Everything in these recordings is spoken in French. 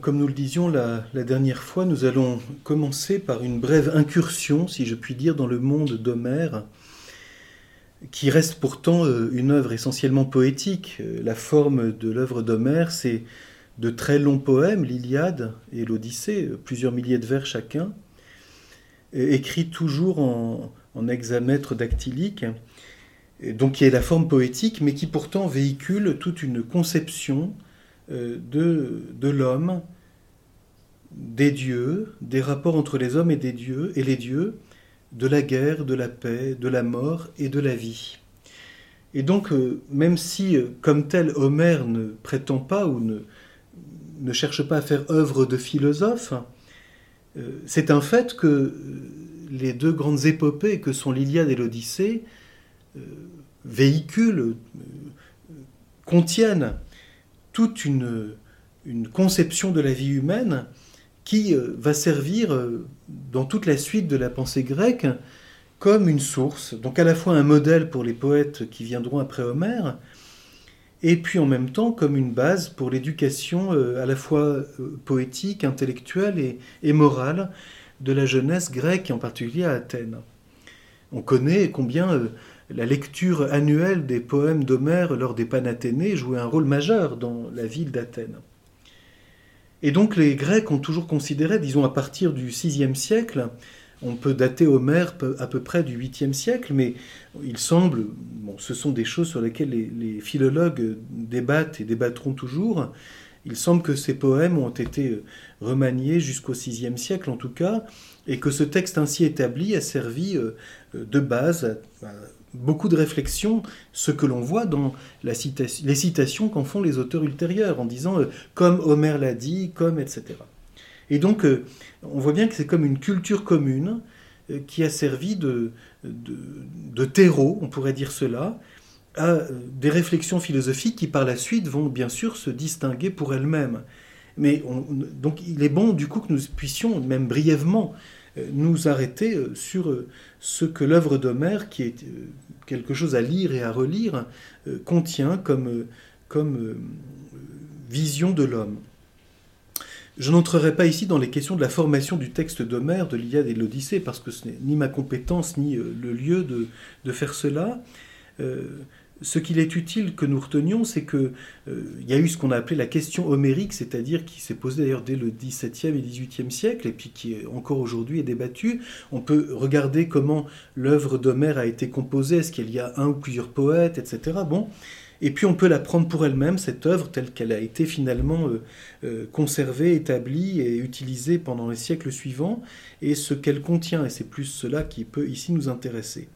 Comme nous le disions la, dernière fois, nous allons commencer par une brève incursion, si je puis dire, dans le monde d'Homère, qui reste pourtant euh, une œuvre essentiellement poétique. Euh, la forme de l'œuvre d'Homère, c'est de très longs poèmes, l'Iliade et l'Odyssée, euh, plusieurs milliers de vers chacun, écrits toujours en, en hexamètre dactylique, donc qui est la forme poétique, mais qui pourtant véhicule toute une conception de, de l'homme, des dieux, des rapports entre les hommes et des dieux et les dieux, de la guerre, de la paix, de la mort et de la vie. Et donc, euh, même si, euh, comme tel, Homère ne prétend pas ou ne, ne cherche pas à faire œuvre de philosophe, euh, c'est un fait que les deux grandes épopées que sont l'Iliade et l'Odyssée véhiculent, contiennent toute une, conception de la vie humaine qui euh, va servir euh, dans toute la suite de la pensée grecque comme une source, donc à la fois un modèle pour les poètes qui viendront après Homère, et puis en même temps comme une base pour l'éducation euh, à la fois poétique, intellectuelle et, morale de la jeunesse grecque, en particulier à Athènes. On connaît combien la lecture annuelle des poèmes d'Homère lors des Panathénées jouait un rôle majeur dans la ville d'Athènes. Et donc les Grecs ont toujours considéré, disons à partir du VIe siècle, on peut dater Homère à peu près du 8e siècle, mais il semble, ce sont des choses sur lesquelles les, philologues débattent et débattront toujours, il semble que ces poèmes ont été remaniés jusqu'au VIe siècle en tout cas, et que ce texte ainsi établi a servi euh, de base beaucoup de réflexions, ce que l'on voit dans les citations qu'en font les auteurs ultérieurs, en disant euh, comme Homère l'a dit, comme, etc. Et donc, euh, on voit bien que c'est comme une culture commune euh, qui a servi de, de, terreau, on pourrait dire cela, à des réflexions philosophiques qui par la suite vont bien sûr se distinguer pour elles-mêmes. Mais donc il est bon du coup que nous puissions, même brièvement, nous arrêter sur ce que l'œuvre d'Homère, qui est quelque chose à lire et à relire, euh, contient comme, euh, euh, vision de l'homme. Je n'entrerai pas ici dans les questions de la formation du texte d'Homère, de l'Iliade et de l'Odyssée, parce que ce n'est ni ma compétence ni le lieu de faire cela ce qu'il est utile que nous retenions, c'est qu'il euh, y a eu ce qu'on a appelé la question homérique, c'est-à-dire qui s'est posée d'ailleurs dès le XVIIe et XVIIIe siècle, et puis qui encore aujourd'hui est débattue. On peut regarder comment l'œuvre d'Homère a été composée, est-ce qu'il y a un ou plusieurs poètes, etc. Bon. Et puis on peut la prendre pour elle-même, cette œuvre, telle qu'elle a été finalement euh, euh, conservée, établie et utilisée pendant les siècles suivants, et ce qu'elle contient, et c'est plus cela qui peut ici nous intéresser.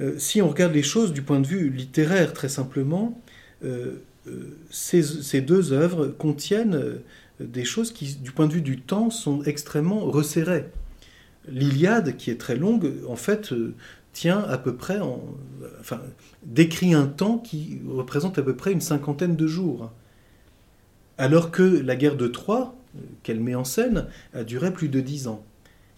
Euh, si on regarde les choses du point de vue littéraire, très simplement, euh, euh, ces, deux œuvres contiennent des choses qui, du point de vue du temps, sont extrêmement resserrées. L'Iliade, qui est très longue, en fait, tient à peu près, enfin, décrit un temps qui représente à peu près une cinquantaine de jours. Alors que la guerre de Troie, qu'elle met en scène, a duré plus de dix ans.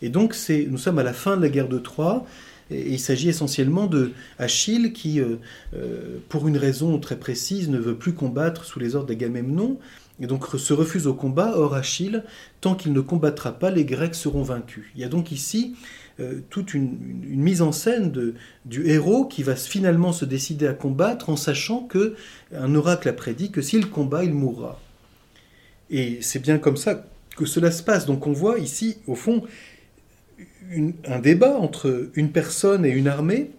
Et donc, nous sommes à la fin de la guerre de Troie, il s'agit essentiellement de Achille qui, euh, euh, pour une raison très précise, ne veut plus combattre sous les ordres d'Agamemnon et donc se refuse au combat. Or, Achille, tant qu'il ne combattra pas, les Grecs seront vaincus. Il y a donc ici euh, toute une, mise en scène du héros qui va finalement se décider à combattre en sachant que un oracle a prédit que s'il combat, il mourra. Et c'est bien comme ça que cela se passe. Donc on voit ici, au fond, un débat entre une personne et une armée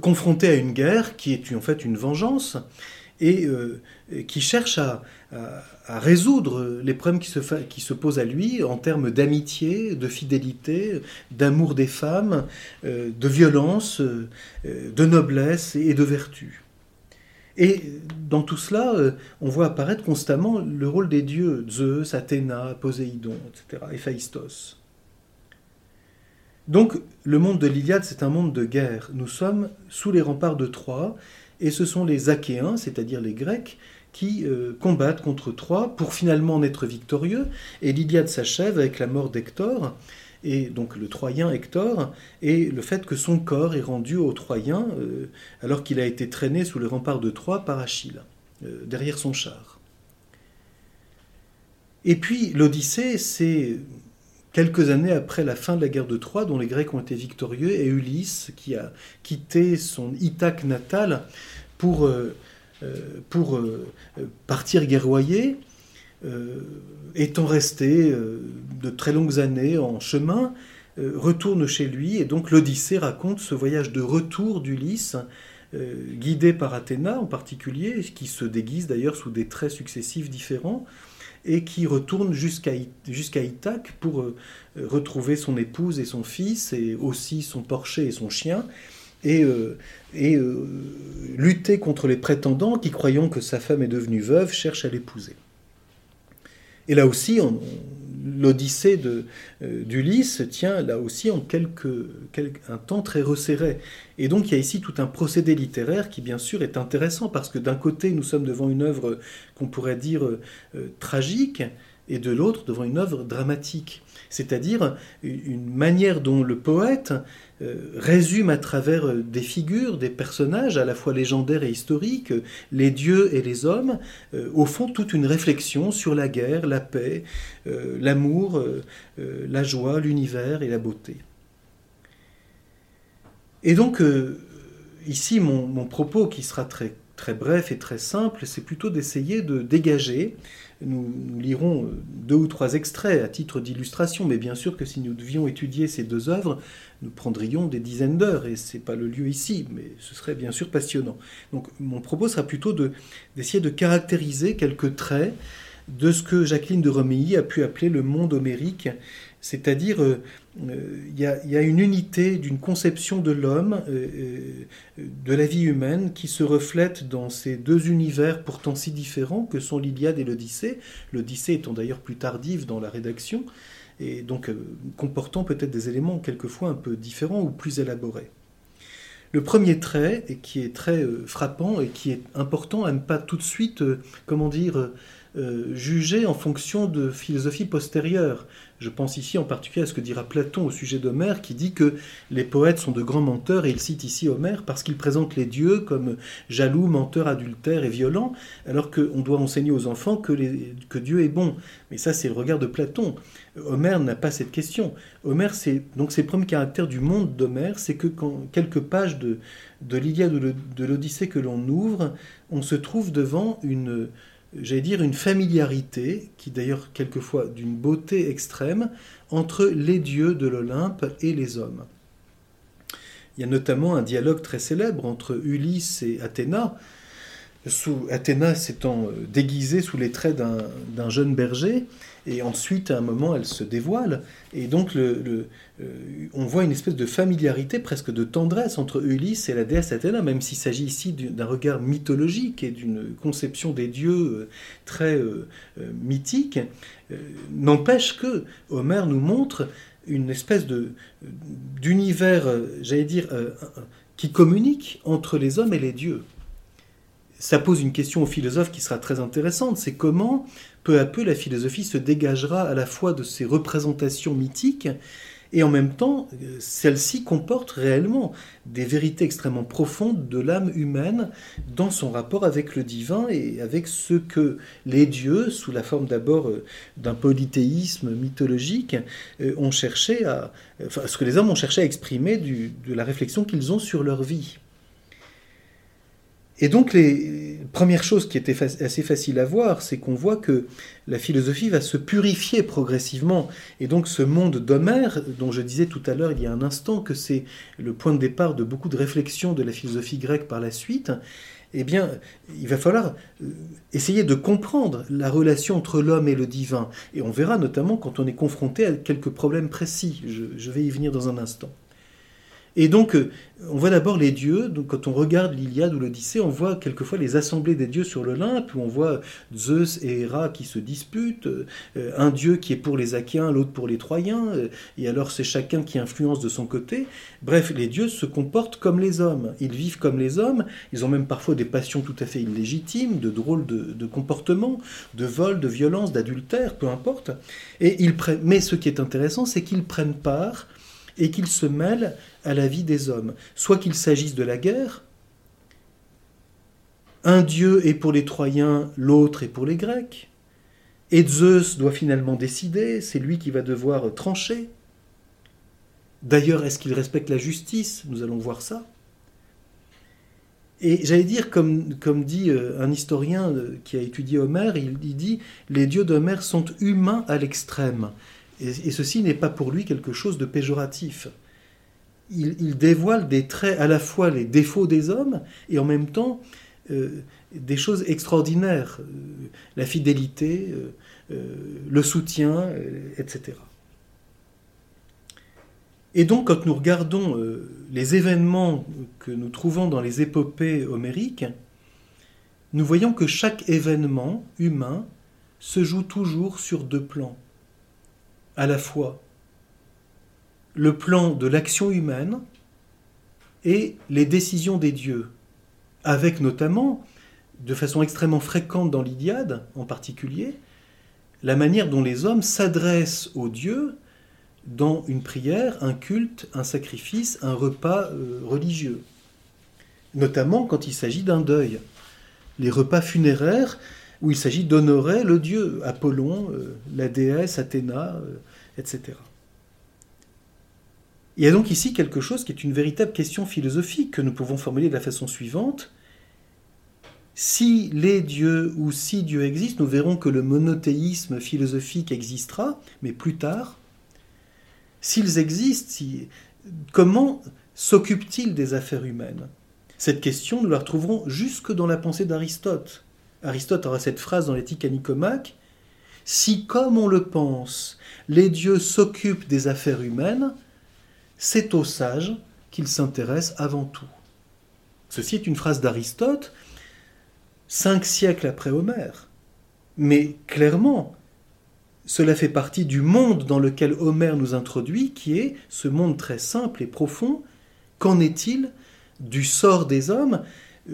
confrontée à une guerre qui est en fait une vengeance et, euh, qui cherche à, résoudre les problèmes qui se, posent à lui en termes d'amitié, de fidélité, d'amour des femmes, euh, de violence, euh, de noblesse et de vertu. Et dans tout cela, on voit apparaître constamment le rôle des dieux, Zeus, Athéna, Poséidon, etc., Héphaïstos. Donc le monde de l'Iliade, c'est un monde de guerre. Nous sommes sous les remparts de Troie, et ce sont les Achéens, c'est-à-dire les Grecs, qui euh, combattent contre Troie pour finalement en être victorieux. Et l'Iliade s'achève avec la mort d'Hector, et donc le Troyen Hector, et le fait que son corps est rendu aux Troyens euh, alors qu'il a été traîné sous les remparts de Troie par Achille, euh, derrière son char. Et puis l'Odyssée, c'est quelques années après la fin de la guerre de Troie, dont les Grecs ont été victorieux, et Ulysse qui a quitté son Ithaque natal pour, euh, pour partir guerroyer euh, étant resté euh, de très longues années en chemin, euh, retourne chez lui, et donc l'Odyssée raconte ce voyage de retour d'Ulysse, guidé par Athéna en particulier, qui se déguise d'ailleurs sous des traits successifs différents, et qui retourne jusqu'à Ithaque pour retrouver son épouse et son fils, et aussi son porcher et son chien, et, et lutter contre les prétendants qui, croyant que sa femme est devenue veuve, cherchent à l'épouser. Et là aussi, l'Odyssée euh, d'Ulysse tient là aussi en quelque, un temps très resserré. Et donc il y a ici tout un procédé littéraire qui bien sûr est intéressant parce que d'un côté nous sommes devant une œuvre qu'on pourrait dire euh, tragique et de l'autre devant une œuvre dramatique. C'est-à-dire une manière dont le poète euh, résume à travers euh, des figures, des personnages à la fois légendaires et historiques, euh, les dieux et les hommes, au fond toute une réflexion sur la guerre, la paix, l'amour, la joie, l'univers et la beauté. Et donc, ici, mon, propos, qui sera très, très bref et très simple, c'est plutôt d'essayer de dégager nous, lirons euh, deux ou trois extraits à titre d'illustration, mais bien sûr que si nous devions étudier ces deux œuvres, nous prendrions des dizaines d'heures, et ce n'est pas le lieu ici, mais ce serait bien sûr passionnant. Donc mon propos sera plutôt d'essayer de, caractériser quelques traits de ce que Jacqueline de Romilly a pu appeler le monde homérique, c'est-à-dire euh, euh, il y, a une unité d'une conception de l'homme, euh, de la vie humaine, qui se reflète dans ces deux univers pourtant si différents que sont l'Iliade et l'Odyssée, l'Odyssée étant d'ailleurs plus tardive dans la rédaction, et donc comportant peut-être des éléments quelquefois un peu différents ou plus élaborés. Le premier trait, et qui est très frappant et qui est important à ne pas tout de suite, comment dire, euh, jugé en fonction de philosophie postérieure. Je pense ici en particulier à ce que dira Platon au sujet d'Homère, qui dit que les poètes sont de grands menteurs, et il cite ici Homère parce qu'il présente les dieux comme jaloux, menteurs, adultères et violents, alors qu'on doit enseigner aux enfants que, Dieu est bon. Mais ça, c'est le regard de Platon. Homère n'a pas cette question. Homère, c'est donc c'est le premier caractère du monde d'Homère, c'est que quand quelques pages de, de l'Iliade ou de l'Odyssée que l'on ouvre, on se trouve devant une j'allais dire, une familiarité, qui d'ailleurs quelquefois d'une beauté extrême, entre les dieux de l'Olympe et les hommes. Il y a notamment un dialogue très célèbre entre Ulysse et Athéna, sous Athéna s'étant euh, déguisée sous les traits d'un jeune berger, et ensuite à un moment elle se dévoile, et donc le, euh, on voit une espèce de familiarité, presque de tendresse entre Ulysse et la déesse Athéna, même s'il s'agit ici d'un regard mythologique et d'une conception des dieux euh, très mythique, n'empêche que Homère nous montre une espèce d'univers, j'allais dire, qui communique entre les hommes et les dieux ça pose une question aux philosophes qui sera très intéressante, c'est comment peu à peu la philosophie se dégagera à la fois de ces représentations mythiques et en même temps, celle-ci comporte réellement des vérités extrêmement profondes de l'âme humaine dans son rapport avec le divin et avec ce que les dieux, sous la forme d'abord euh, d'un polythéisme mythologique, euh, ont cherché à, enfin, ce que les hommes ont cherché à exprimer de la réflexion qu'ils ont sur leur vie. Et donc, les premières choses qui étaient assez faciles à voir, c'est qu'on voit que la philosophie va se purifier progressivement. Et donc, ce monde d'Homère, dont je disais tout à l'heure il y a un instant que c'est le point de départ de beaucoup de réflexions de la philosophie grecque par la suite, eh bien, il va falloir euh, essayer de comprendre la relation entre l'homme et le divin. Et on verra notamment quand on est confronté à quelques problèmes précis. Je vais y venir dans un instant. Et donc, euh, on voit d'abord les dieux. Donc, quand on regarde l'Iliade ou l'Odyssée, on voit quelquefois les assemblées des dieux sur l'Olympe, où on voit Zeus et Héra qui se disputent, euh, un dieu qui est pour les Achéens, l'autre pour les Troyens, euh, et alors c'est chacun qui influence de son côté. Bref, les dieux se comportent comme les hommes. Ils vivent comme les hommes. Ils ont même parfois des passions tout à fait illégitimes, de drôles de, comportements, de vol, de violence, d'adultère, peu importe. Et ils Mais ce qui est intéressant, c'est qu'ils prennent part et qu'ils se mêlent à la vie des hommes. Soit qu'il s'agisse de la guerre, un dieu est pour les Troyens, l'autre est pour les Grecs, et Zeus doit finalement décider, c'est lui qui va devoir trancher. D'ailleurs, est-ce qu'il respecte la justice? Nous allons voir ça. Et j'allais dire, comme, dit euh, un historien euh, qui a étudié Homère, il, dit les dieux d'Homère sont humains à l'extrême. Et, ceci n'est pas pour lui quelque chose de péjoratif. Il, dévoile des traits, à la fois les défauts des hommes et en même temps euh, des choses extraordinaires, euh, la fidélité, euh, le soutien, etc. Et donc quand nous regardons les événements que nous trouvons dans les épopées homériques, nous voyons que chaque événement humain se joue toujours sur deux plans à la fois le plan de l'action humaine et les décisions des dieux, avec notamment, de façon extrêmement fréquente dans l'Iliade en particulier, la manière dont les hommes s'adressent aux dieux dans une prière, un culte, un sacrifice, un repas euh, religieux, notamment quand il s'agit d'un deuil. Les repas funéraires où il s'agit d'honorer le dieu, Apollon, euh, la déesse, Athéna, euh, etc. Il y a donc ici quelque chose qui est une véritable question philosophique que nous pouvons formuler de la façon suivante. Si les dieux ou si Dieu existe, nous verrons que le monothéisme philosophique existera, mais plus tard. S'ils existent, comment s'occupent-ils des affaires humaines? Cette question, nous la retrouverons jusque dans la pensée d'Aristote. Aristote aura cette phrase dans l'éthique à Si, comme on le pense, les dieux s'occupent des affaires humaines, c'est aux sages qu'ils s'intéressent avant tout. Ceci est une phrase d'Aristote, cinq siècles après Homère. Mais clairement, cela fait partie du monde dans lequel Homère nous introduit, qui est ce monde très simple et profond. Qu'en est-il du sort des hommes?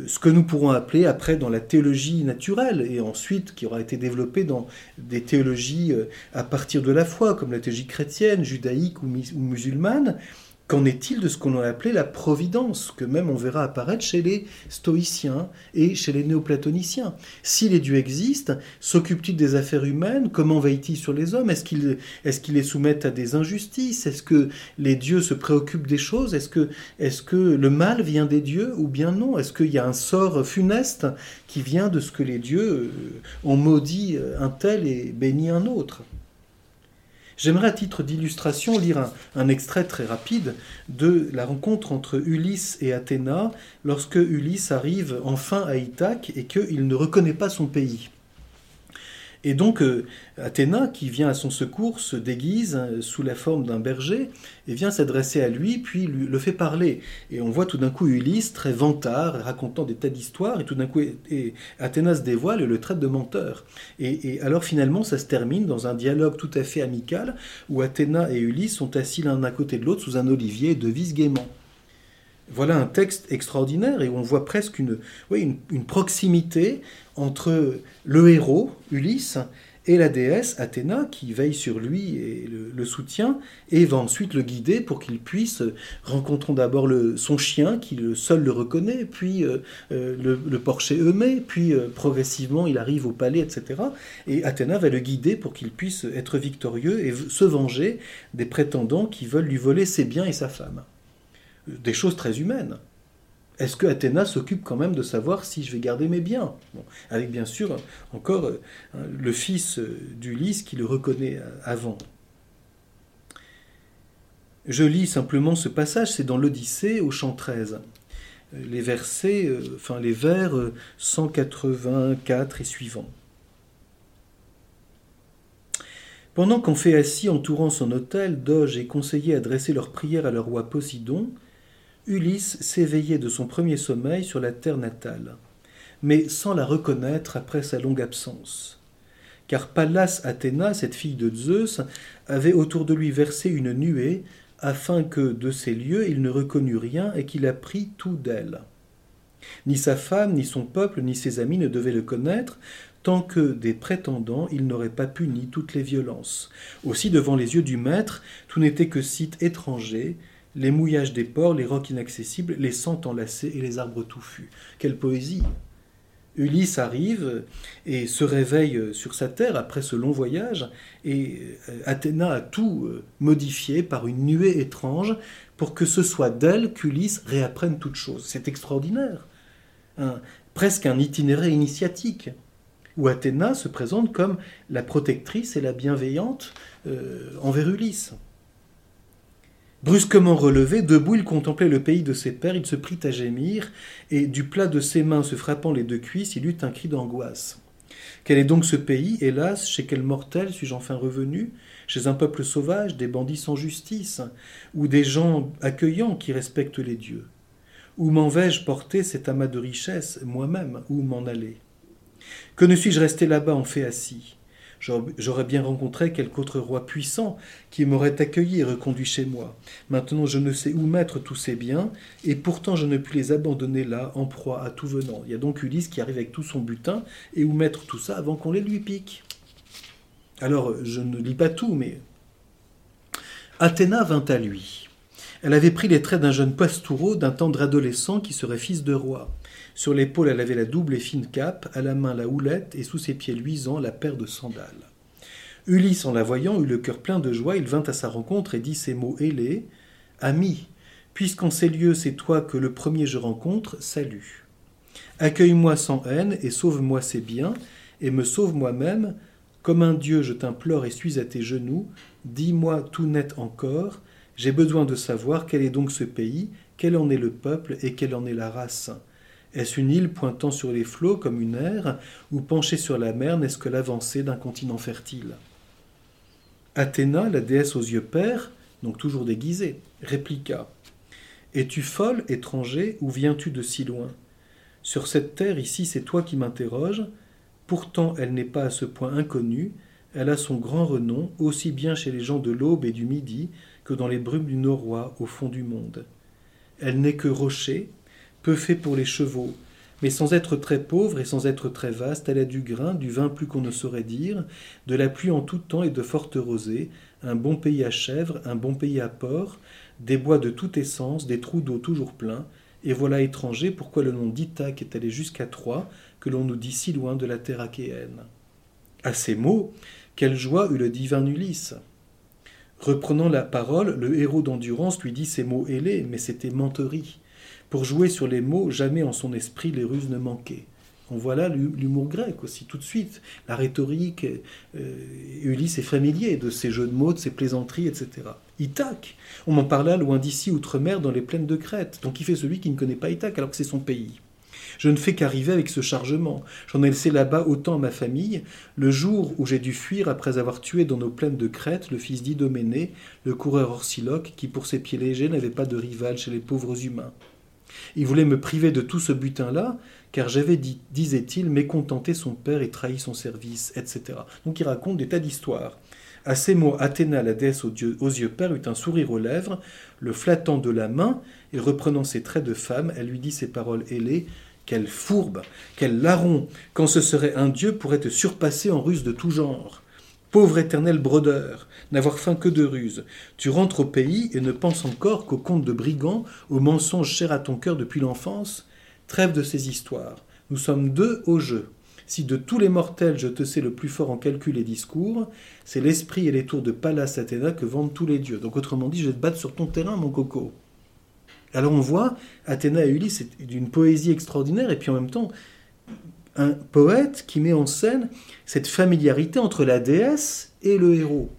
Ce que nous pourrons appeler après dans la théologie naturelle et ensuite qui aura été développée dans des théologies euh, à partir de la foi, comme la théologie chrétienne, judaïque ou, musulmane, Qu'en est-il de ce qu'on a appelé la providence, que même on verra apparaître chez les stoïciens et chez les néoplatoniciens? Si les dieux existent, s'occupent-ils des affaires humaines? Comment veillent-ils sur les hommes? Est-ce qu'ils les soumettent à des injustices? Est-ce que les dieux se préoccupent des choses? Est-ce que, le mal vient des dieux ou bien non? Est-ce qu'il y a un sort funeste qui vient de ce que les dieux ont maudit un tel et béni un autre? J'aimerais à titre d'illustration lire un, extrait très rapide de la rencontre entre Ulysse et Athéna lorsque Ulysse arrive enfin à Ithaque et qu'il ne reconnaît pas son pays. Et donc euh, Athéna, qui vient à son secours, se déguise euh, sous la forme d'un berger et vient s'adresser à lui, puis lui, le fait parler. Et on voit tout d'un coup Ulysse, très vantard, racontant des tas d'histoires, et tout d'un coup et, Athéna se dévoile et le traite de menteur. Et, alors finalement, ça se termine dans un dialogue tout à fait amical, où Athéna et Ulysse sont assis l'un à côté de l'autre sous un olivier et devisent gaiement. Voilà un texte extraordinaire et on voit presque une, proximité entre le héros, Ulysse, et la déesse Athéna qui veille sur lui et le, soutient et va ensuite le guider pour qu'il puisse, rencontrons d'abord son chien qui le, seul le reconnaît, puis euh, euh, le, porcher Eumée, puis euh, progressivement il arrive au palais, etc. Et Athéna va le guider pour qu'il puisse être victorieux et se venger des prétendants qui veulent lui voler ses biens et sa femme. Des choses très humaines. Est-ce que Athéna s'occupe quand même de savoir si je vais garder mes biens? Avec bien sûr encore euh, le fils euh, d'Ulysse qui le reconnaît euh, avant. Je lis simplement ce passage, c'est dans l'Odyssée au chant 13. Les enfin les vers 184 et suivants. Pendant assis entourant son autel, Doge et conseillers adressaient leurs prières à leur roi Posidon, Ulysse s'éveillait de son premier sommeil sur la terre natale, mais sans la reconnaître après sa longue absence. Car Pallas Athéna, cette fille de Zeus, avait autour de lui versé une nuée, afin que de ces lieux il ne reconnût rien et qu'il apprit tout d'elle. Ni sa femme, ni son peuple, ni ses amis ne devaient le connaître, tant que des prétendants il n'aurait pas puni toutes les violences. Aussi, devant les yeux du maître, tout n'était que site étranger, les mouillages des ports, les rocs inaccessibles, les sangs enlacés et les arbres touffus. Quelle poésie Ulysse arrive et se réveille sur sa terre après ce long voyage, et euh, Athéna a tout euh, modifié par une nuée étrange pour que ce soit d'elle qu'Ulysse réapprenne toute chose. C'est extraordinaire. presque un itinéraire initiatique, où Athéna se présente comme la protectrice et la bienveillante euh, envers Ulysse. Brusquement relevé, debout, il contemplait le pays de ses pères, il se prit à gémir, et du plat de ses mains se frappant les deux cuisses, il eut un cri d'angoisse. Quel est donc ce pays, hélas, chez quel mortel suis-je enfin revenu? Chez un peuple sauvage, des bandits sans justice, ou des gens accueillants qui respectent les dieux? Où m'en vais-je porter cet amas de richesses, moi-même, où m'en aller? Que ne suis-je resté là-bas en fait assis J'aurais bien rencontré quelque autre roi puissant qui m'aurait accueilli et reconduit chez moi. Maintenant je ne sais où mettre tous ces biens, et pourtant je ne puis les abandonner là, en proie à tout venant. Il y a donc Ulysse qui arrive avec tout son butin, et où mettre tout ça avant qu'on les lui pique. Alors je ne lis pas tout, mais Athéna vint à lui. Elle avait pris les traits d'un jeune pastoureau, d'un tendre adolescent qui serait fils de roi. Sur l'épaule, elle avait la double et fine cape, à la main la houlette, et sous ses pieds luisants la paire de sandales. Ulysse, en la voyant, eut le cœur plein de joie, il vint à sa rencontre et dit ces mots ailés Ami, puisqu'en ces lieux c'est toi que le premier je rencontre, salut. Accueille-moi sans haine et sauve-moi ces biens, et me sauve moi-même. Comme un Dieu, je t'implore et suis à tes genoux. Dis-moi tout net encore. J'ai besoin de savoir quel est donc ce pays, quel en est le peuple et quelle en est la race. Est-ce une île pointant sur les flots comme une ère, ou penchée sur la mer n'est-ce que l'avancée d'un continent fertile? Athéna, la déesse aux yeux pères, donc toujours déguisée, répliqua Es-tu folle, étranger, ou viens-tu de si loin? Sur cette terre ici, c'est toi qui m'interroges. Pourtant, elle n'est pas à ce point inconnue. Elle a son grand renom, aussi bien chez les gens de l'aube et du midi que dans les brumes du noroît au fond du monde. Elle n'est que rocher, peu fait pour les chevaux, mais sans être très pauvre et sans être très vaste, elle a du grain, du vin plus qu'on ne saurait dire, de la pluie en tout temps et de fortes rosées, un bon pays à chèvres, un bon pays à porc, des bois de toute essence, des trous d'eau toujours pleins, et voilà étranger pourquoi le nom d'Ithaque est allé jusqu'à Troie, que l'on nous dit si loin de la terre achéenne. À ces mots, quelle joie eut le divin Ulysse Reprenant la parole, le héros d'endurance lui dit ces mots ailés, mais c'était menterie. Pour jouer sur les mots, jamais en son esprit les ruses ne manquaient. On voit là l'humour grec aussi, tout de suite. La rhétorique, euh, Ulysse est familier de ces jeux de mots, de ces plaisanteries, etc. Ithaque, on m'en parla loin d'ici, outre-mer, dans les plaines de Crète. Donc il fait celui qui ne connaît pas Ithaque alors que c'est son pays. Je ne fais qu'arriver avec ce chargement. J'en ai laissé là-bas autant à ma famille. Le jour où j'ai dû fuir après avoir tué dans nos plaines de Crète le fils d'Idoménée, le coureur orsiloque, qui pour ses pieds légers n'avait pas de rival chez les pauvres humains. Il voulait me priver de tout ce butin-là, car j'avais, disait-il, mécontenté son père et trahi son service, etc. Donc il raconte des tas d'histoires. À ces mots, Athéna, la déesse aux yeux, aux yeux pères, eut un sourire aux lèvres, le flattant de la main, et reprenant ses traits de femme, elle lui dit ces paroles ailées Quelle fourbe, quel larron, quand ce serait un dieu pourrait te surpasser en ruse de tout genre. Pauvre éternel brodeur, n'avoir faim que de ruse, tu rentres au pays et ne penses encore qu'au conte de brigands, aux mensonges chers à ton cœur depuis l'enfance Trêve de ces histoires. Nous sommes deux au jeu. Si de tous les mortels je te sais le plus fort en calcul et discours, c'est l'esprit et les tours de Pallas Athéna que vendent tous les dieux. Donc autrement dit, je vais te battre sur ton terrain, mon coco. Alors on voit Athéna et Ulysse, c'est d'une poésie extraordinaire, et puis en même temps, un poète qui met en scène cette familiarité entre la déesse et le héros.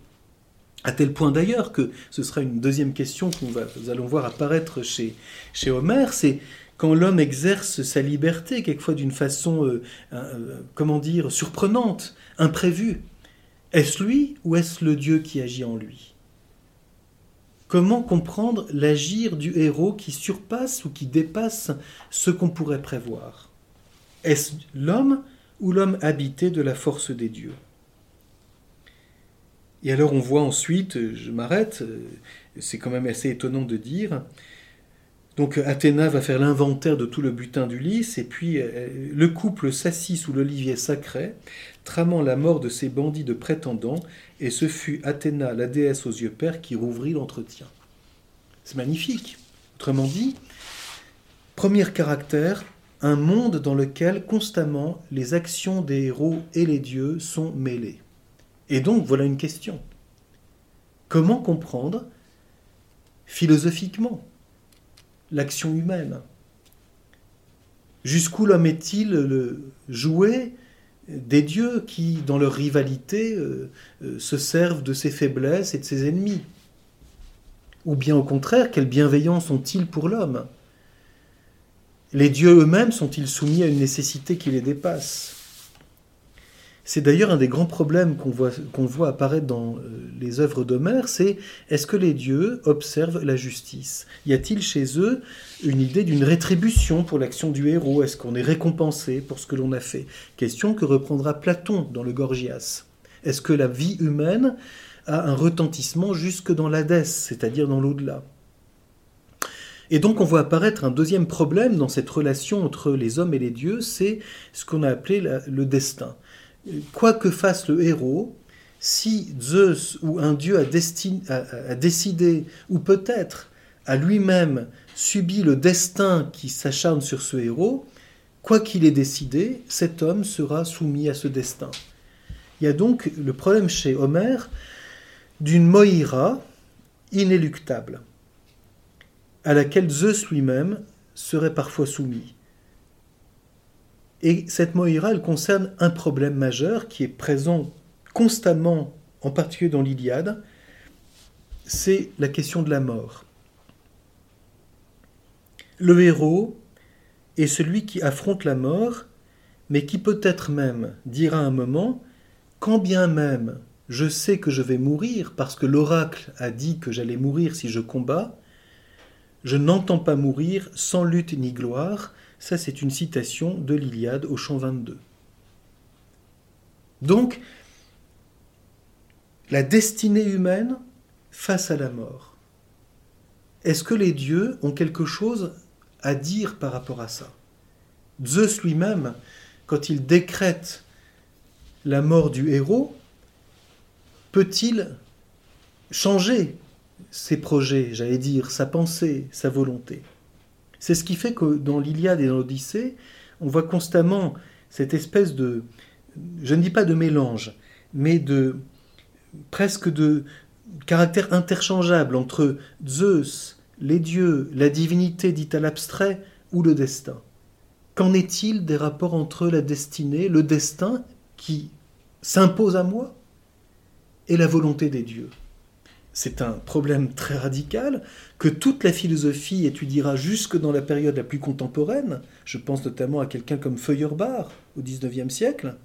À tel point d'ailleurs que ce sera une deuxième question que nous allons voir apparaître chez, chez Homère, c'est quand l'homme exerce sa liberté, quelquefois d'une façon, euh, euh, comment dire, surprenante, imprévue. Est-ce lui ou est-ce le Dieu qui agit en lui? Comment comprendre l'agir du héros qui surpasse ou qui dépasse ce qu'on pourrait prévoir? Est-ce l'homme ou l'homme habité de la force des dieux? Et alors on voit ensuite, je m'arrête, c'est quand même assez étonnant de dire, donc Athéna va faire l'inventaire de tout le butin d'Ulysse, et puis euh, le couple s'assit sous l'olivier sacré, tramant la mort de ces bandits de prétendants, et ce fut Athéna, la déesse aux yeux pères, qui rouvrit l'entretien. C'est magnifique. Autrement dit, premier caractère, un monde dans lequel constamment les actions des héros et les dieux sont mêlées. Et donc voilà une question. Comment comprendre philosophiquement l'action humaine? Jusqu'où l'homme est-il le jouet des dieux qui, dans leur rivalité, euh, euh, se servent de ses faiblesses et de ses ennemis? Ou bien au contraire, quelle bienveillance ont-ils pour l'homme? Les dieux eux-mêmes sont-ils soumis à une nécessité qui les dépasse? C'est d'ailleurs un des grands problèmes qu'on voit, apparaître dans euh, les œuvres d'Homère, c'est est-ce que les dieux observent la justice? Y a-t-il chez eux une idée d'une rétribution pour l'action du héros? Est-ce qu'on est récompensé pour ce que l'on a fait? Question que reprendra Platon dans le Gorgias. Est-ce que la vie humaine a un retentissement jusque dans l'Hadès, c'est-à-dire dans l'au-delà? Et donc on voit apparaître un deuxième problème dans cette relation entre les hommes et les dieux, c'est ce qu'on a appelé le destin quoi que fasse le héros, si Zeus ou un dieu a, décidé, ou peut-être a lui-même subi le destin qui s'acharne sur ce héros, quoi qu'il ait décidé, cet homme sera soumis à ce destin. Il y a donc le problème chez Homère d'une Moïra inéluctable, à laquelle Zeus lui-même serait parfois soumis. Et cette Moïra, elle concerne un problème majeur qui est présent constamment, en particulier dans l'Iliade, c'est la question de la mort. Le héros est celui qui affronte la mort, mais qui peut-être même dira un moment, quand bien même je sais que je vais mourir, parce que l'oracle a dit que j'allais mourir si je combats, je n'entends pas mourir sans lutte ni gloire, ça, c'est une citation de l'Iliade au chant 22. Donc, la destinée humaine face à la mort. Est-ce que les dieux ont quelque chose à dire par rapport à ça? Zeus lui-même, quand il décrète la mort du héros, peut-il changer ses projets, j'allais dire, sa pensée, sa volonté c'est ce qui fait que dans l'Iliade et dans l'Odyssée, on voit constamment cette espèce de, je ne dis pas de mélange, mais de presque de caractère interchangeable entre Zeus, les dieux, la divinité dite à l'abstrait ou le destin. Qu'en est-il des rapports entre la destinée, le destin qui s'impose à moi et la volonté des dieux? C'est un problème très radical que toute la philosophie étudiera jusque dans la période la plus contemporaine. Je pense notamment à quelqu'un comme Feuerbach au XIXe siècle.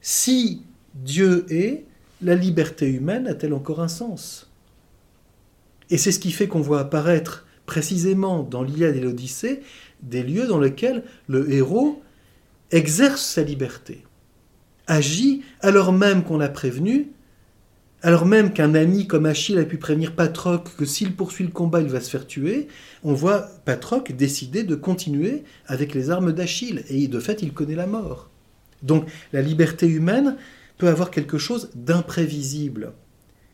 Si Dieu est, la liberté humaine a-t-elle encore un sens? Et c'est ce qui fait qu'on voit apparaître précisément dans l'Iliade et l'Odyssée des lieux dans lesquels le héros exerce sa liberté, agit alors même qu'on l'a prévenu alors même qu'un ami comme Achille a pu prévenir Patrocle que s'il poursuit le combat, il va se faire tuer, on voit Patrocle décider de continuer avec les armes d'Achille, et de fait, il connaît la mort. Donc la liberté humaine peut avoir quelque chose d'imprévisible.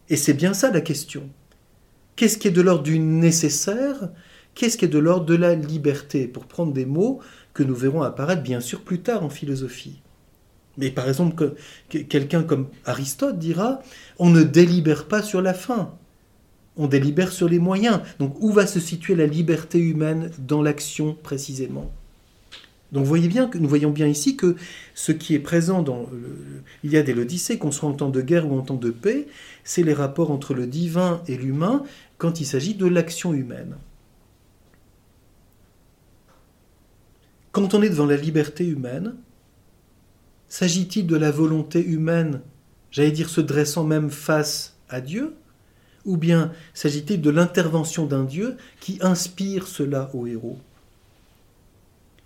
Et c'est bien ça la question. Qu'est-ce qui est de l'ordre du nécessaire? Qu'est-ce qui est de l'ordre de la liberté? Pour prendre des mots que nous verrons apparaître bien sûr plus tard en philosophie. Mais par exemple, quelqu'un comme Aristote dira, on ne délibère pas sur la fin, on délibère sur les moyens. Donc où va se situer la liberté humaine dans l'action précisément? Donc nous voyons bien ici que ce qui est présent dans il y a des l'Odyssée, qu'on soit en temps de guerre ou en temps de paix, c'est les rapports entre le divin et l'humain quand il s'agit de l'action humaine. Quand on est devant la liberté humaine, S'agit-il de la volonté humaine, j'allais dire se dressant même face à Dieu, Ou bien s'agit-il de l'intervention d'un Dieu qui inspire cela au héros?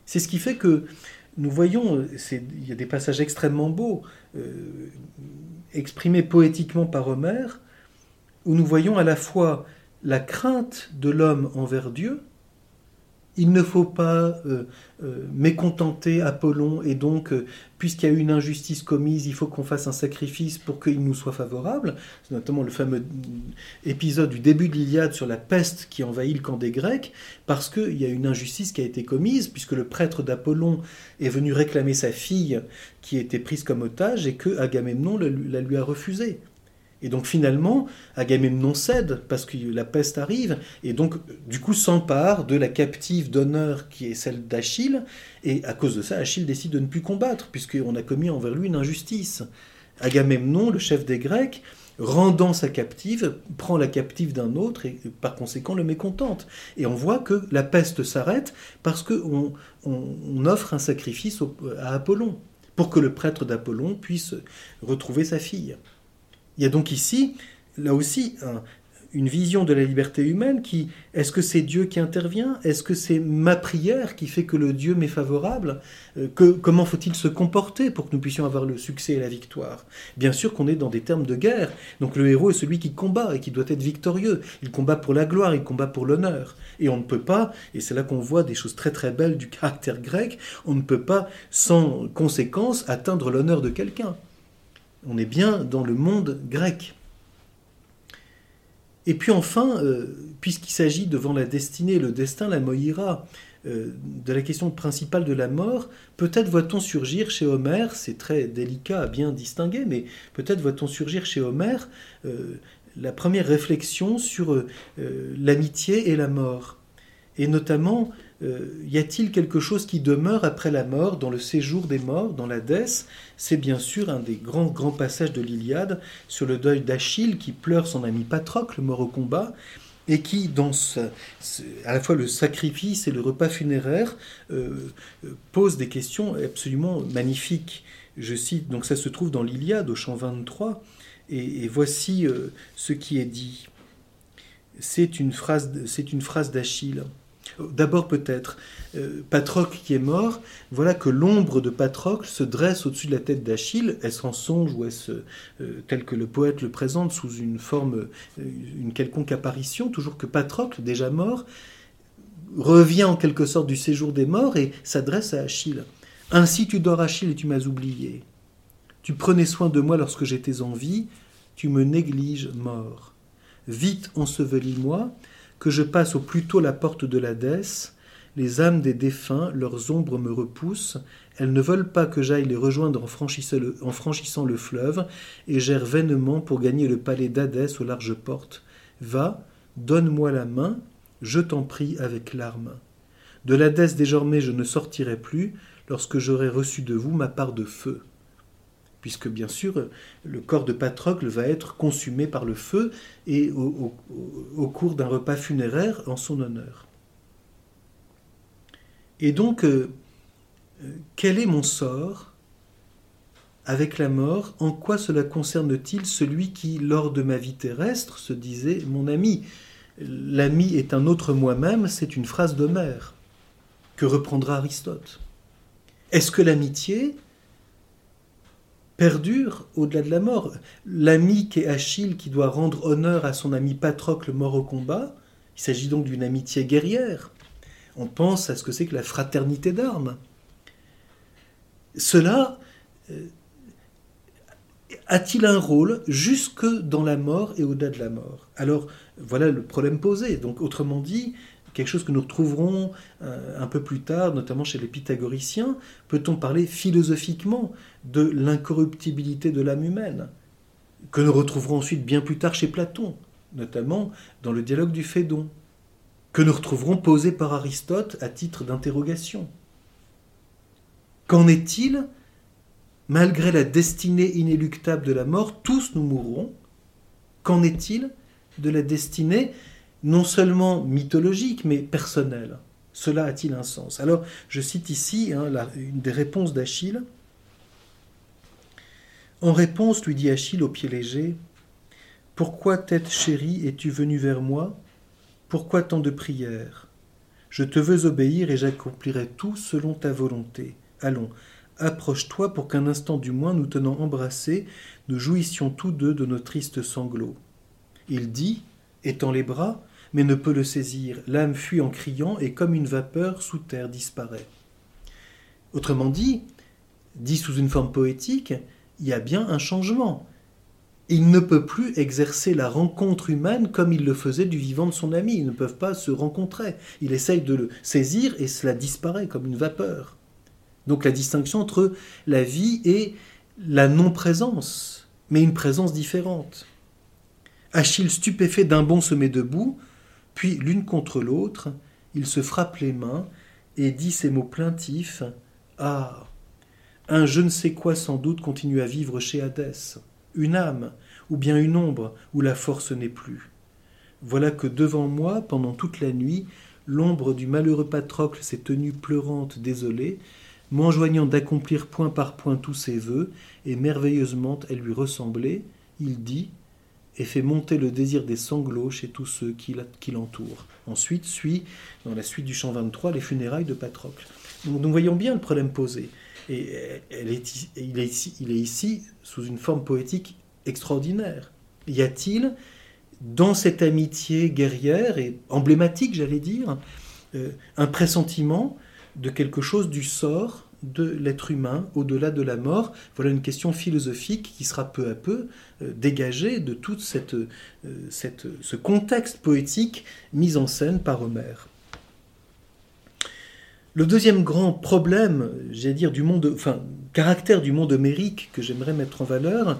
C'est ce qui fait que nous voyons, il y a des passages extrêmement beaux, euh, exprimés poétiquement par Homère, où nous voyons à la fois la crainte de l'homme envers Dieu, il ne faut pas euh, euh, mécontenter Apollon et donc, euh, puisqu'il y a eu une injustice commise, il faut qu'on fasse un sacrifice pour qu'il nous soit favorable. C'est notamment le fameux épisode du début de l'Iliade sur la peste qui envahit le camp des Grecs, parce qu'il y a une injustice qui a été commise, puisque le prêtre d'Apollon est venu réclamer sa fille qui était prise comme otage et que Agamemnon la lui a refusée. Et donc finalement, Agamemnon cède parce que la peste arrive, et donc du coup s'empare de la captive d'honneur qui est celle d'Achille, et à cause de ça, Achille décide de ne plus combattre, puisqu'on a commis envers lui une injustice. Agamemnon, le chef des Grecs, rendant sa captive, prend la captive d'un autre et par conséquent le mécontente. Et on voit que la peste s'arrête parce qu'on on, offre un sacrifice à Apollon, pour que le prêtre d'Apollon puisse retrouver sa fille. Il y a donc ici, là aussi, une vision de la liberté humaine qui, est-ce que c'est Dieu qui intervient? Est-ce que c'est ma prière qui fait que le Dieu m'est favorable? Euh, Comment faut-il se comporter pour que nous puissions avoir le succès et la victoire? Bien sûr qu'on est dans des termes de guerre. Donc le héros est celui qui combat et qui doit être victorieux. Il combat pour la gloire, il combat pour l'honneur. Et on ne peut pas, et c'est là qu'on voit des choses très très belles du caractère grec, on ne peut pas sans conséquence atteindre l'honneur de quelqu'un. On est bien dans le monde grec. Et puis enfin, euh, puisqu'il s'agit devant la destinée, le destin, la moïra, euh, de la question principale de la mort, peut-être voit-on surgir chez Homère, c'est très délicat à bien distinguer, mais peut-être voit-on surgir chez Homère euh, la première réflexion sur l'amitié et la mort. Et notamment euh, y a-t-il quelque chose qui demeure après la mort, dans le séjour des morts, dans la C'est bien sûr un des grands, grands passages de l'Iliade sur le deuil d'Achille qui pleure son ami Patrocle, mort au combat, et qui, dans à la fois le sacrifice et le repas funéraire, euh, euh, pose des questions absolument magnifiques. Je cite, donc ça se trouve dans l'Iliade au chant 23, et, voici ce qui est dit. C'est une phrase d'Achille. D'abord peut-être, euh, Patrocle qui est mort, voilà que l'ombre de Patrocle se dresse au-dessus de la tête d'Achille. Est-ce en songe ou est-ce euh, tel que le poète le présente sous une forme, euh, une quelconque apparition, toujours que Patrocle, déjà mort, revient en quelque sorte du séjour des morts et s'adresse à Achille. Ainsi tu dors Achille et tu m'as oublié. Tu prenais soin de moi lorsque j'étais en vie, tu me négliges mort. Vite ensevelis-moi, que je passe au plus tôt la porte de l'Hadès, les âmes des défunts, leurs ombres me repoussent, elles ne veulent pas que j'aille les rejoindre en franchissant, le, fleuve, et j'erre vainement pour gagner le palais d'Hadès aux larges portes. Va, donne-moi la main, je t'en prie avec larmes. De l'Hadès désormais je ne sortirai plus, lorsque j'aurai reçu de vous ma part de feu puisque bien sûr le corps de Patrocle va être consumé par le feu et au, cours d'un repas funéraire en son honneur. Et donc, euh, quel est mon sort avec la mort? En quoi cela concerne-t-il celui qui, lors de ma vie terrestre, se disait mon ami L'ami est un autre moi-même, c'est une phrase d'Homère que reprendra Aristote. Est-ce que l'amitié perdure au-delà de la mort. L'ami qu'est Achille qui doit rendre honneur à son ami Patrocle mort au combat, il s'agit donc d'une amitié guerrière. On pense à ce que c'est que la fraternité d'armes. Cela euh, a-t-il un rôle jusque dans la mort et au-delà de la mort? Alors voilà le problème posé. Donc autrement dit, quelque chose que nous retrouverons euh, un peu plus tard, notamment chez les pythagoriciens, peut-on parler philosophiquement de l'incorruptibilité de l'âme humaine, que nous retrouverons ensuite bien plus tard chez Platon, notamment dans le dialogue du Phédon, que nous retrouverons posé par Aristote à titre d'interrogation? Qu'en est-il? Malgré la destinée inéluctable de la mort, tous nous mourrons. Qu'en est-il de la destinée non seulement mythologique, mais personnelle Cela a-t-il un sens? Alors, je cite ici hein, une des réponses d'Achille. En réponse, lui dit Achille au pied léger, Pourquoi, tête chérie, es-tu venue vers moi? Pourquoi tant de prières? Je te veux obéir et j'accomplirai tout selon ta volonté. Allons, approche-toi pour qu'un instant du moins, nous tenant embrassés, nous jouissions tous deux de nos tristes sanglots. Il dit, étend les bras, mais ne peut le saisir. L'âme fuit en criant et comme une vapeur sous terre disparaît. Autrement dit, dit sous une forme poétique, il y a bien un changement. Il ne peut plus exercer la rencontre humaine comme il le faisait du vivant de son ami. Ils ne peuvent pas se rencontrer. Il essaye de le saisir et cela disparaît comme une vapeur. Donc la distinction entre la vie et la non-présence, mais une présence différente. Achille stupéfait d'un bond se met debout, puis l'une contre l'autre, il se frappe les mains et dit ces mots plaintifs. Ah! Un je ne sais quoi sans doute continue à vivre chez Hadès, une âme, ou bien une ombre où la force n'est plus. Voilà que devant moi, pendant toute la nuit, l'ombre du malheureux Patrocle s'est tenue pleurante, désolée, m'enjoignant d'accomplir point par point tous ses vœux, et merveilleusement elle lui ressemblait, il dit et fait monter le désir des sanglots chez tous ceux qui l'entourent. Ensuite suit, dans la suite du chant 23, les funérailles de Patrocle. Donc nous voyons bien le problème posé. Et ici, il est ici sous une forme poétique extraordinaire. Y a-t-il, dans cette amitié guerrière et emblématique, j'allais dire, euh, un pressentiment de quelque chose du sort de l'être humain au-delà de la mort Voilà une question philosophique qui sera peu à peu euh, dégagée de tout euh, ce contexte poétique mis en scène par Homère. Le deuxième grand problème, j'allais dire, du monde, enfin, caractère du monde homérique que j'aimerais mettre en valeur,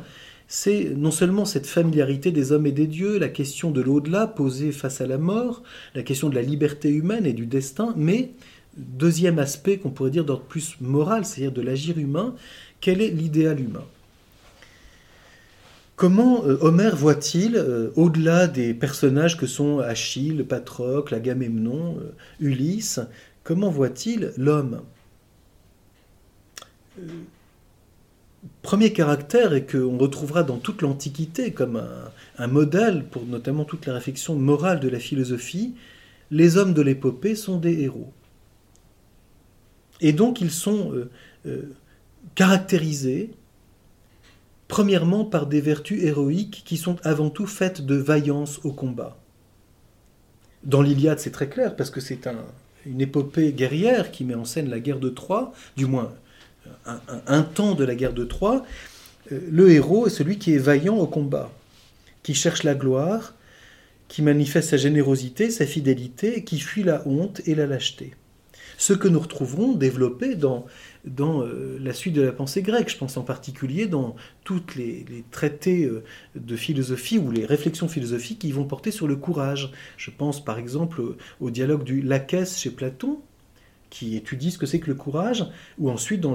c'est non seulement cette familiarité des hommes et des dieux, la question de l'au-delà posée face à la mort, la question de la liberté humaine et du destin, mais deuxième aspect qu'on pourrait dire d'ordre plus moral, c'est-à-dire de l'agir humain, quel est l'idéal humain? Comment euh, Homère voit-il, euh, au-delà des personnages que sont Achille, Patrocle, Agamemnon, euh, Ulysse, comment voit-il l'homme? Premier caractère et qu'on retrouvera dans toute l'Antiquité comme un, un, modèle pour notamment toute la réflexion morale de la philosophie, les hommes de l'épopée sont des héros. Et donc ils sont euh, euh, caractérisés premièrement par des vertus héroïques qui sont avant tout faites de vaillance au combat. Dans l'Iliade, c'est très clair, parce que c'est une épopée guerrière qui met en scène la guerre de Troie, du moins un, temps de la guerre de Troie. Euh, le héros est celui qui est vaillant au combat, qui cherche la gloire, qui manifeste sa générosité, sa fidélité, qui fuit la honte et la lâcheté ce que nous retrouverons développé dans, dans euh, la suite de la pensée grecque. Je pense en particulier dans tous les, traités euh, de philosophie ou les réflexions philosophiques qui vont porter sur le courage. Je pense par exemple au dialogue du Laches chez Platon, qui étudie ce que c'est que le courage, ou ensuite dans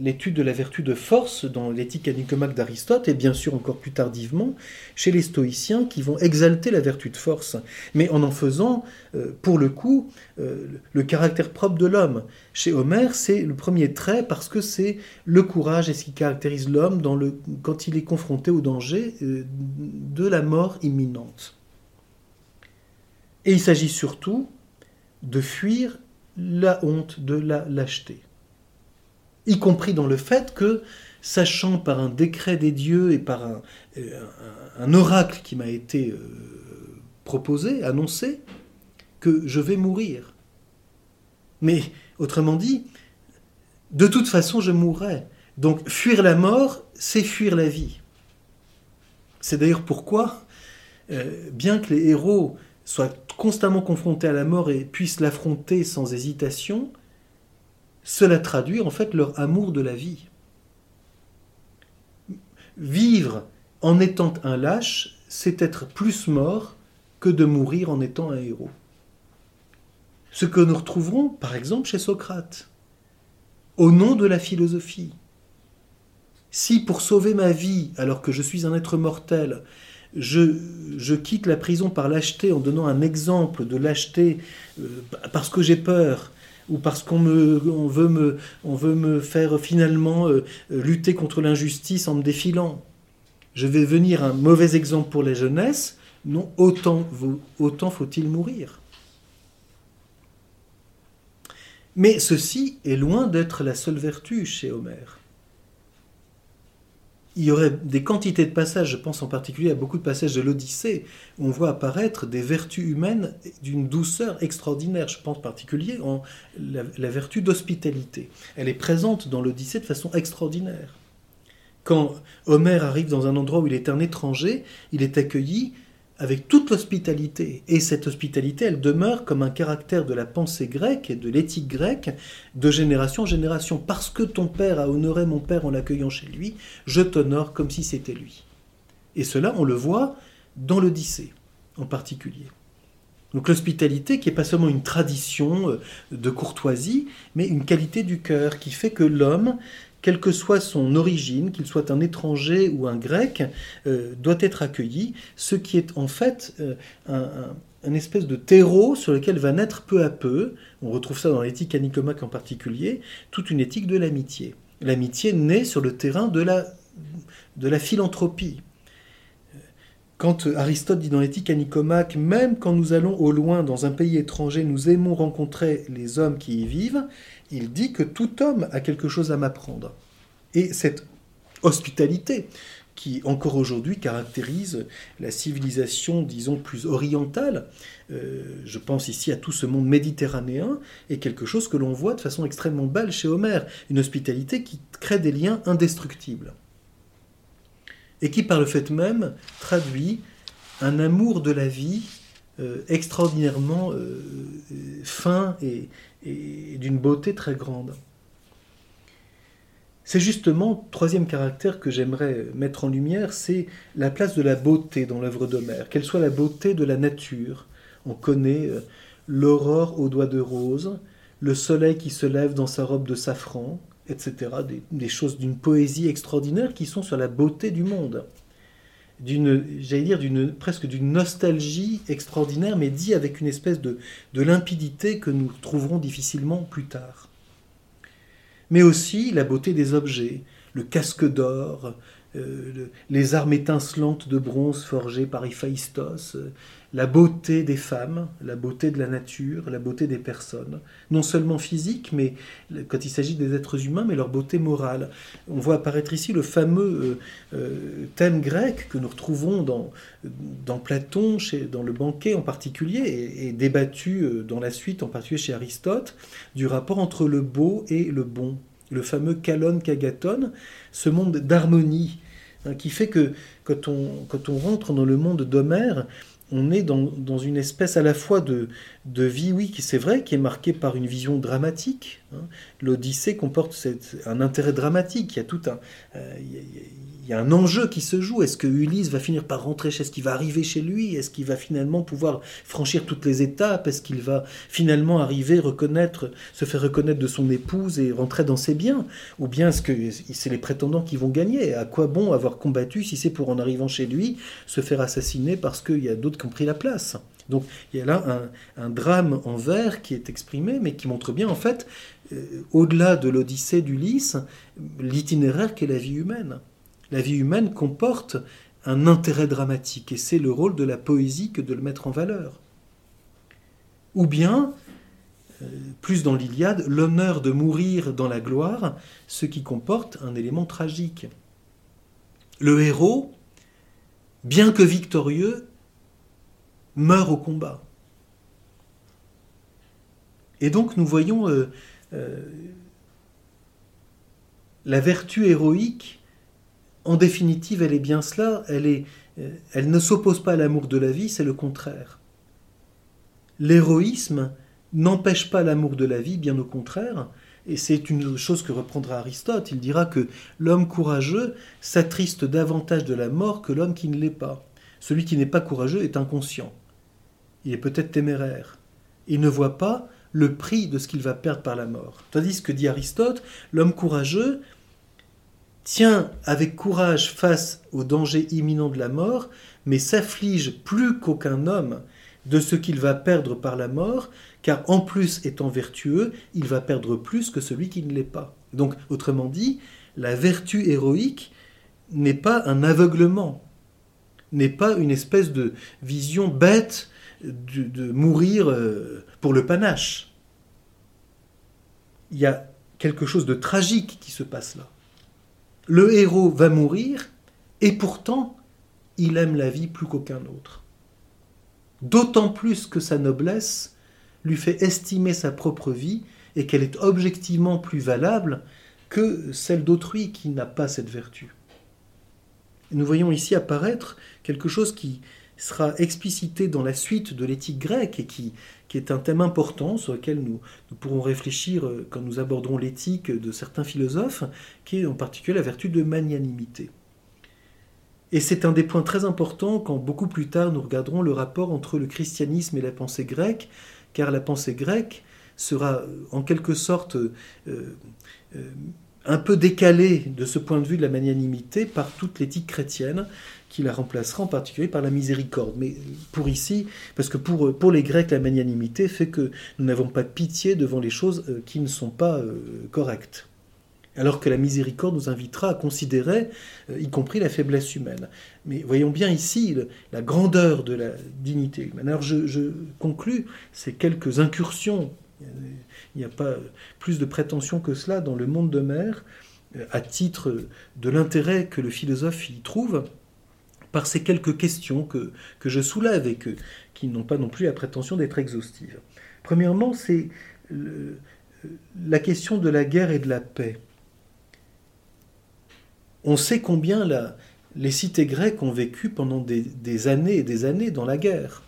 l'étude de la vertu de force dans l'éthique anicomaque d'Aristote, et bien sûr encore plus tardivement chez les stoïciens qui vont exalter la vertu de force, mais en en faisant, euh, pour le coup, euh, le caractère propre de l'homme. Chez Homère, c'est le premier trait parce que c'est le courage et ce qui caractérise l'homme quand il est confronté au danger euh, de la mort imminente. Et il s'agit surtout de fuir la honte de la lâcheté. Y compris dans le fait que, sachant par un décret des dieux et par un, euh, oracle qui m'a été euh, proposé, annoncé, que je vais mourir. Mais, autrement dit, de toute façon, je mourrai. Donc, fuir la mort, c'est fuir la vie. C'est d'ailleurs pourquoi, euh, bien que les héros soient constamment confrontés à la mort et puissent l'affronter sans hésitation, cela traduit en fait leur amour de la vie. Vivre en étant un lâche, c'est être plus mort que de mourir en étant un héros. Ce que nous retrouverons par exemple chez Socrate, au nom de la philosophie. Si pour sauver ma vie, alors que je suis un être mortel, je, quitte la prison par lâcheté en donnant un exemple de lâcheté euh, parce que j'ai peur ou parce qu'on veut, me, faire finalement euh, lutter contre l'injustice en me défilant. je vais venir un mauvais exemple pour la jeunesse, non, autant, autant faut-il mourir. Mais ceci est loin d'être la seule vertu chez Homère. Il y aurait des quantités de passages, je pense en particulier à beaucoup de passages de l'Odyssée, où on voit apparaître des vertus humaines d'une douceur extraordinaire. Je pense en particulier en la, vertu d'hospitalité. Elle est présente dans l'Odyssée de façon extraordinaire. Quand Homère arrive dans un endroit où il est un étranger, il est accueilli avec toute l'hospitalité. Et cette hospitalité, elle demeure comme un caractère de la pensée grecque et de l'éthique grecque de génération en génération. Parce que ton père a honoré mon père en l'accueillant chez lui, je t'honore comme si c'était lui. Et cela, on le voit dans l'Odyssée en particulier. Donc l'hospitalité qui n'est pas seulement une tradition euh, de courtoisie, mais une qualité du cœur qui fait que l'homme quelle que soit son origine, qu'il soit un étranger ou un grec, euh, doit être accueilli, ce qui est en fait euh, espèce de terreau sur lequel va naître peu à peu, on retrouve ça dans l'éthique anicomaque en particulier, toute une éthique de l'amitié. L'amitié naît sur le terrain de la, de la philanthropie. Quand Aristote dit dans l'éthique anicomaque, même quand nous allons au loin dans un pays étranger, nous aimons rencontrer les hommes qui y vivent, il dit que tout homme a quelque chose à m'apprendre. Et cette hospitalité qui encore aujourd'hui caractérise la civilisation, disons, plus orientale, euh, je pense ici à tout ce monde méditerranéen, est quelque chose que l'on voit de façon extrêmement belle chez Homère, une hospitalité qui crée des liens indestructibles, et qui par le fait même traduit un amour de la vie euh, extraordinairement euh, fin et, et d'une beauté très grande. C'est justement, troisième caractère que j'aimerais mettre en lumière, c'est la place de la beauté dans l'œuvre d'Homère, qu'elle soit la beauté de la nature. On connaît euh, l'aurore aux doigts de rose, le soleil qui se lève dans sa robe de safran, etc. Des, choses d'une poésie extraordinaire qui sont sur la beauté du monde. D'une, j'allais dire, d'une, presque d'une nostalgie extraordinaire, mais dit avec une espèce de, de limpidité que nous trouverons difficilement plus tard. Mais aussi la beauté des objets, le casque d'or, euh, les armes étincelantes de bronze forgées par Héphaïstos, euh, la beauté des femmes, la beauté de la nature, la beauté des personnes, non seulement physique, mais quand il s'agit des êtres humains, mais leur beauté morale. On voit apparaître ici le fameux euh, thème grec que nous retrouvons dans, Platon, chez, dans le banquet en particulier, et, débattu dans la suite, en particulier chez Aristote, du rapport entre le beau et le bon le fameux kalon kagaton, ce monde d'harmonie Qui fait que quand on rentre dans le monde d'Homère, on est dans, dans, une espèce à la fois de, de vie, oui, qui c'est vrai, qui est marquée par une vision dramatique. Hein. L'Odyssée comporte cette, un intérêt dramatique. Il y a tout un, euh, il y a un enjeu qui se joue. Est-ce que Ulysse va finir par rentrer chez, est-ce qu'il va arriver chez lui? Est-ce qu'il va finalement pouvoir franchir toutes les étapes? Est-ce qu'il va finalement arriver, reconnaître, se faire reconnaître de son épouse et rentrer dans ses biens? Ou bien est-ce que c'est les prétendants qui vont gagner? À quoi bon avoir combattu si c'est pour en arrivant chez lui se faire assassiner parce qu'il y a d'autres pris la place donc il y a là un, drame en vers qui est exprimé, mais qui montre bien en fait, euh, au-delà de l'Odyssée d'Ulysse, l'itinéraire qu'est la vie humaine la vie humaine comporte un intérêt dramatique, et c'est le rôle de la poésie que de le mettre en valeur. Ou bien, euh, plus dans l'Iliade, l'honneur de mourir dans la gloire, ce qui comporte un élément tragique. Le héros, bien que victorieux, meurt au combat. Et donc nous voyons euh, euh, la vertu héroïque en définitive, elle est bien cela, elle, est, euh, elle ne s'oppose pas à l'amour de la vie, c'est le contraire. L'héroïsme n'empêche pas l'amour de la vie, bien au contraire, et c'est une chose que reprendra Aristote, il dira que l'homme courageux s'attriste davantage de la mort que l'homme qui ne l'est pas. Celui qui n'est pas courageux est inconscient. Il est peut-être téméraire. Il ne voit pas le prix de ce qu'il va perdre par la mort. Tandis que dit Aristote, l'homme courageux tient avec courage face au danger imminent de la mort, mais s'afflige plus qu'aucun homme de ce qu'il va perdre par la mort, car en plus étant vertueux, il va perdre plus que celui qui ne l'est pas. Donc, autrement dit, la vertu héroïque n'est pas un aveuglement, n'est pas une espèce de vision bête de, mourir euh, pour le panache. Il y a quelque chose de tragique qui se passe là. Le héros va mourir et pourtant il aime la vie plus qu'aucun autre. D'autant plus que sa noblesse lui fait estimer sa propre vie et qu'elle est objectivement plus valable que celle d'autrui qui n'a pas cette vertu. Nous voyons ici apparaître quelque chose qui sera explicité dans la suite de l'éthique grecque et qui, est un thème important sur lequel nous, pourrons réfléchir euh, quand nous aborderons l'éthique de certains philosophes, qui est en particulier la vertu de magnanimité. Et c'est un des points très importants quand beaucoup plus tard nous regarderons le rapport entre le christianisme et la pensée grecque, car la pensée grecque sera en quelque sorte euh, euh, un peu décalée de ce point de vue de la magnanimité par toute l'éthique chrétienne qui la remplacera en particulier par la miséricorde. Mais pour ici, parce que pour, pour les Grecs, la magnanimité fait que nous n'avons pas pitié devant les choses euh, qui ne sont pas correctes. Alors que la miséricorde nous invitera à considérer, y compris la faiblesse humaine. Mais voyons bien ici la grandeur de la dignité humaine. Alors je, je conclus ces quelques incursions il n'y a pas plus de prétention que cela dans le monde de mer, à titre de l'intérêt que le philosophe y trouve, par ces quelques questions que, je soulève et que, qui n'ont pas non plus la prétention d'être exhaustives. Premièrement, c'est la question de la guerre et de la paix. On sait combien les cités grecques ont vécu pendant des années et des années dans la guerre.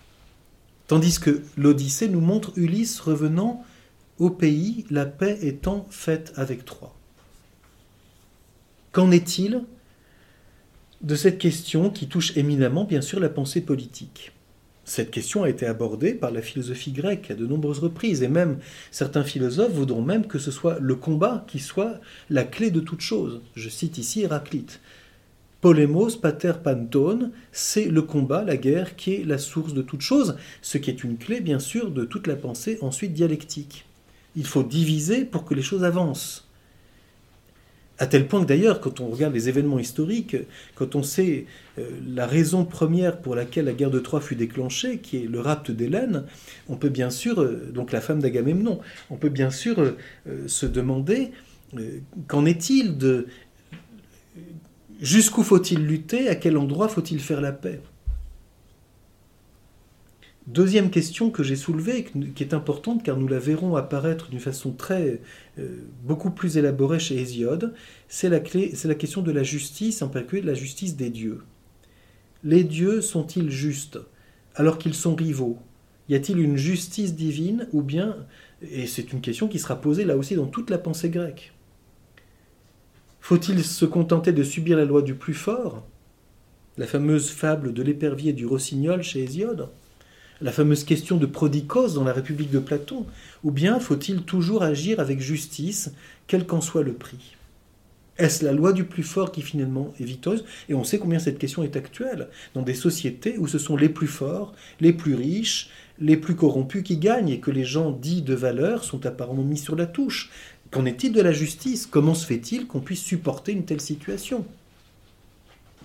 Tandis que l'Odyssée nous montre Ulysse revenant au pays, la paix étant faite avec Troie. Qu'en est-il de cette question qui touche éminemment, bien sûr, la pensée politique Cette question a été abordée par la philosophie grecque à de nombreuses reprises, et même certains philosophes voudront même que ce soit le combat qui soit la clé de toute chose. Je cite ici Héraclite. Polémos pater pantone, c'est le combat, la guerre, qui est la source de toute chose, ce qui est une clé, bien sûr, de toute la pensée ensuite dialectique. Il faut diviser pour que les choses avancent. À tel point que d'ailleurs, quand on regarde les événements historiques, quand on sait euh, la raison première pour laquelle la guerre de Troie fut déclenchée, qui est le rapt d'Hélène, on peut bien sûr, euh, donc la femme d'Agamemnon, on peut bien sûr euh, se demander qu'en est-il de Jusqu'où faut-il lutter À quel endroit faut-il faire la paix? Deuxième question que j'ai soulevée, qui est importante car nous la verrons apparaître d'une façon très euh, beaucoup plus élaborée chez Hésiode, c'est la, question de la justice, en particulier de la justice des dieux. Les dieux sont-ils justes alors qu'ils sont rivaux? Y a-t-il une justice divine ou bien, et c'est une question qui sera posée là aussi dans toute la pensée grecque, faut-il se contenter de subir la loi du plus fort? La fameuse fable de l'épervier du rossignol chez Hésiode? La fameuse question de Prodicos dans la République de Platon Ou bien faut-il toujours agir avec justice, quel qu'en soit le prix? Est-ce la loi du plus fort qui finalement est victorieuse? Et on sait combien cette question est actuelle dans des sociétés où ce sont les plus forts, les plus riches, les plus corrompus qui gagnent et que les gens dits de valeur sont apparemment mis sur la touche. Qu'en est-il de la justice? Comment se fait-il qu'on puisse supporter une telle situation?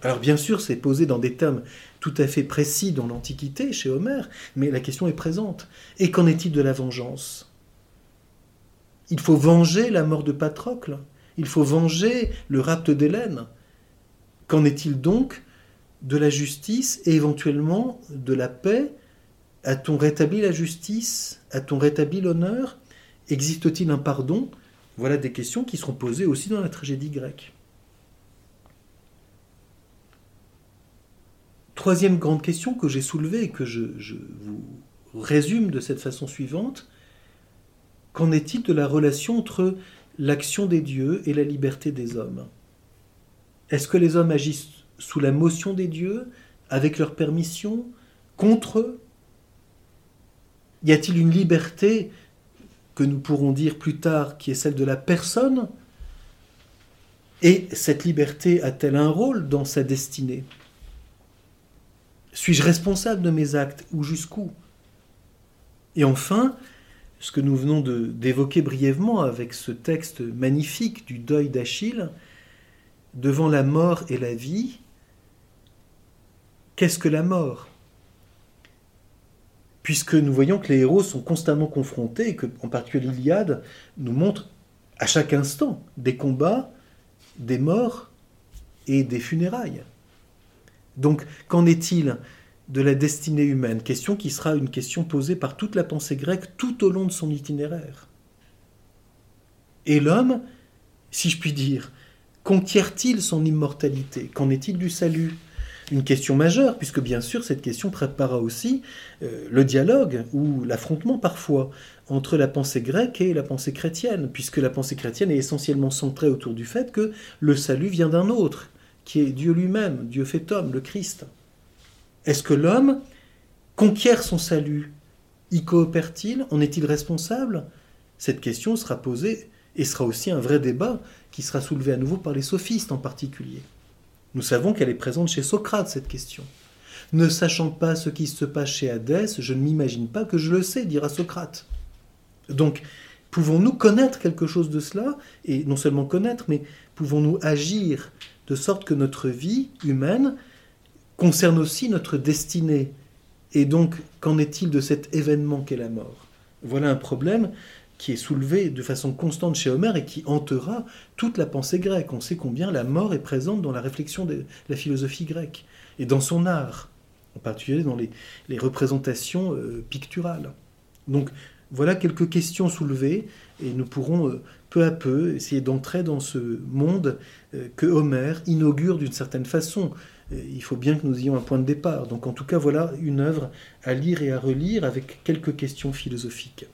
Alors bien sûr, c'est posé dans des termes tout à fait précis dans l'Antiquité, chez Homère, mais la question est présente. Et qu'en est-il de la vengeance? Il faut venger la mort de Patrocle, il faut venger le rapt d'Hélène. Qu'en est-il donc de la justice et éventuellement de la paix? A-t-on rétabli la justice? A-t-on rétabli l'honneur? Existe-t-il un pardon? Voilà des questions qui seront posées aussi dans la tragédie grecque. Troisième grande question que j'ai soulevée et que je, vous résume de cette façon suivante, qu'en est-il de la relation entre l'action des dieux et la liberté des hommes? Est-ce que les hommes agissent sous la motion des dieux, avec leur permission, contre eux? Y a-t-il une liberté que nous pourrons dire plus tard qui est celle de la personne? Et cette liberté a-t-elle un rôle dans sa destinée? Suis-je responsable de mes actes ou jusqu'où? Et enfin, ce que nous venons d'évoquer brièvement avec ce texte magnifique du deuil d'Achille, devant la mort et la vie, qu'est-ce que la mort? Puisque nous voyons que les héros sont constamment confrontés, et que, en particulier l'Iliade, nous montre à chaque instant des combats, des morts et des funérailles. Donc, qu'en est-il de la destinée humaine? Question qui sera une question posée par toute la pensée grecque tout au long de son itinéraire. Et l'homme, si je puis dire, conquiert-il son immortalité? Qu'en est-il du salut? Une question majeure, puisque bien sûr cette question prépara aussi euh, le dialogue ou l'affrontement parfois entre la pensée grecque et la pensée chrétienne, puisque la pensée chrétienne est essentiellement centrée autour du fait que le salut vient d'un autre, qui est Dieu lui-même, Dieu fait homme, le Christ. Est-ce que l'homme conquiert son salut Y coopère-t-il En est-il responsable? Cette question sera posée et sera aussi un vrai débat qui sera soulevé à nouveau par les sophistes en particulier. Nous savons qu'elle est présente chez Socrate, cette question. Ne sachant pas ce qui se passe chez Hadès, je ne m'imagine pas que je le sais, dira Socrate. Donc, pouvons-nous connaître quelque chose de cela? Et non seulement connaître, mais pouvons-nous agir de sorte que notre vie humaine concerne aussi notre destinée Et donc, qu'en est-il de cet événement qu'est la mort? Voilà un problème qui est soulevé de façon constante chez Homère et qui hantera toute la pensée grecque. On sait combien la mort est présente dans la réflexion de la philosophie grecque et dans son art, en particulier dans les, représentations euh, picturales. Donc voilà quelques questions soulevées et nous pourrons euh, peu à peu essayer d'entrer dans ce monde euh, que Homère inaugure d'une certaine façon. Il faut bien que nous ayons un point de départ. Donc en tout cas voilà une œuvre à lire et à relire avec quelques questions philosophiques.